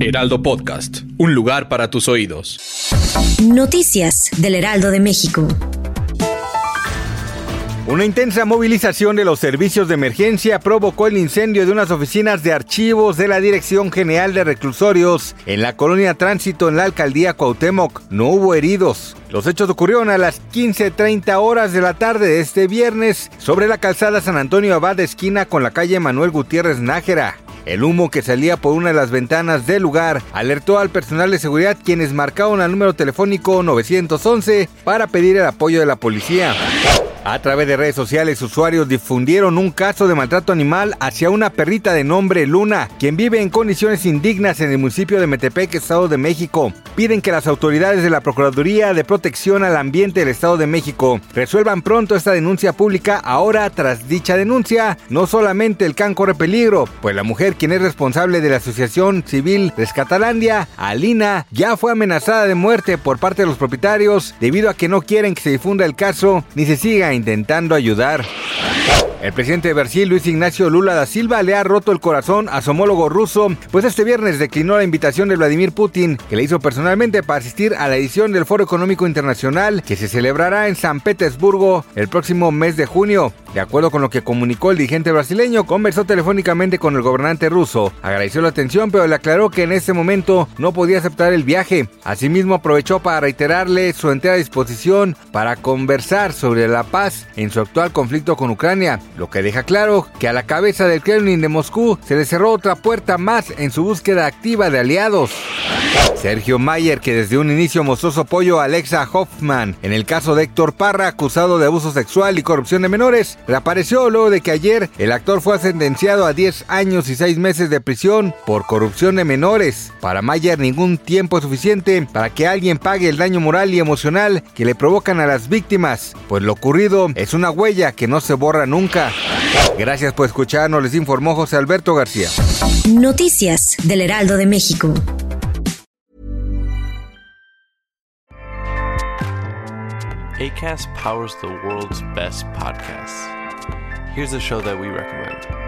Heraldo Podcast, un lugar para tus oídos. Noticias del Heraldo de México. Una intensa movilización de los servicios de emergencia provocó el incendio de unas oficinas de archivos de la Dirección General de Reclusorios en la colonia Tránsito en la alcaldía Cuauhtémoc. No hubo heridos. Los hechos ocurrieron a las 15.30 horas de la tarde de este viernes sobre la calzada San Antonio Abad esquina con la calle Manuel Gutiérrez Nájera. El humo que salía por una de las ventanas del lugar alertó al personal de seguridad quienes marcaron al número telefónico 911 para pedir el apoyo de la policía. A través de redes sociales, usuarios difundieron un caso de maltrato animal hacia una perrita de nombre Luna, quien vive en condiciones indignas en el municipio de Metepec, Estado de México. Piden que las autoridades de la Procuraduría de Protección al Ambiente del Estado de México resuelvan pronto esta denuncia pública. Ahora, tras dicha denuncia, no solamente el can corre peligro, pues la mujer, quien es responsable de la Asociación Civil Rescatalandia, Alina, ya fue amenazada de muerte por parte de los propietarios debido a que no quieren que se difunda el caso ni se siga intentando ayudar. El presidente de Brasil, Luis Ignacio Lula da Silva, le ha roto el corazón a su homólogo ruso, pues este viernes declinó la invitación de Vladimir Putin, que le hizo personalmente para asistir a la edición del Foro Económico Internacional, que se celebrará en San Petersburgo el próximo mes de junio. De acuerdo con lo que comunicó el dirigente brasileño, conversó telefónicamente con el gobernante ruso, agradeció la atención, pero le aclaró que en ese momento no podía aceptar el viaje. Asimismo, aprovechó para reiterarle su entera disposición para conversar sobre la paz en su actual conflicto con Ucrania, lo que deja claro que a la cabeza del Kremlin de Moscú se le cerró otra puerta más en su búsqueda activa de aliados. Sergio Mayer, que desde un inicio mostró su apoyo a Alexa Hoffman en el caso de Héctor Parra, acusado de abuso sexual y corrupción de menores, reapareció luego de que ayer el actor fue sentenciado a 10 años y 6 meses de prisión por corrupción de menores. Para Mayer ningún tiempo es suficiente para que alguien pague el daño moral y emocional que le provocan a las víctimas, pues lo ocurrido es una huella que no se borra nunca. Gracias por escucharnos, les informó José Alberto García. Noticias del Heraldo de México. ACAST powers the world's best podcasts. Here's a show that we recommend.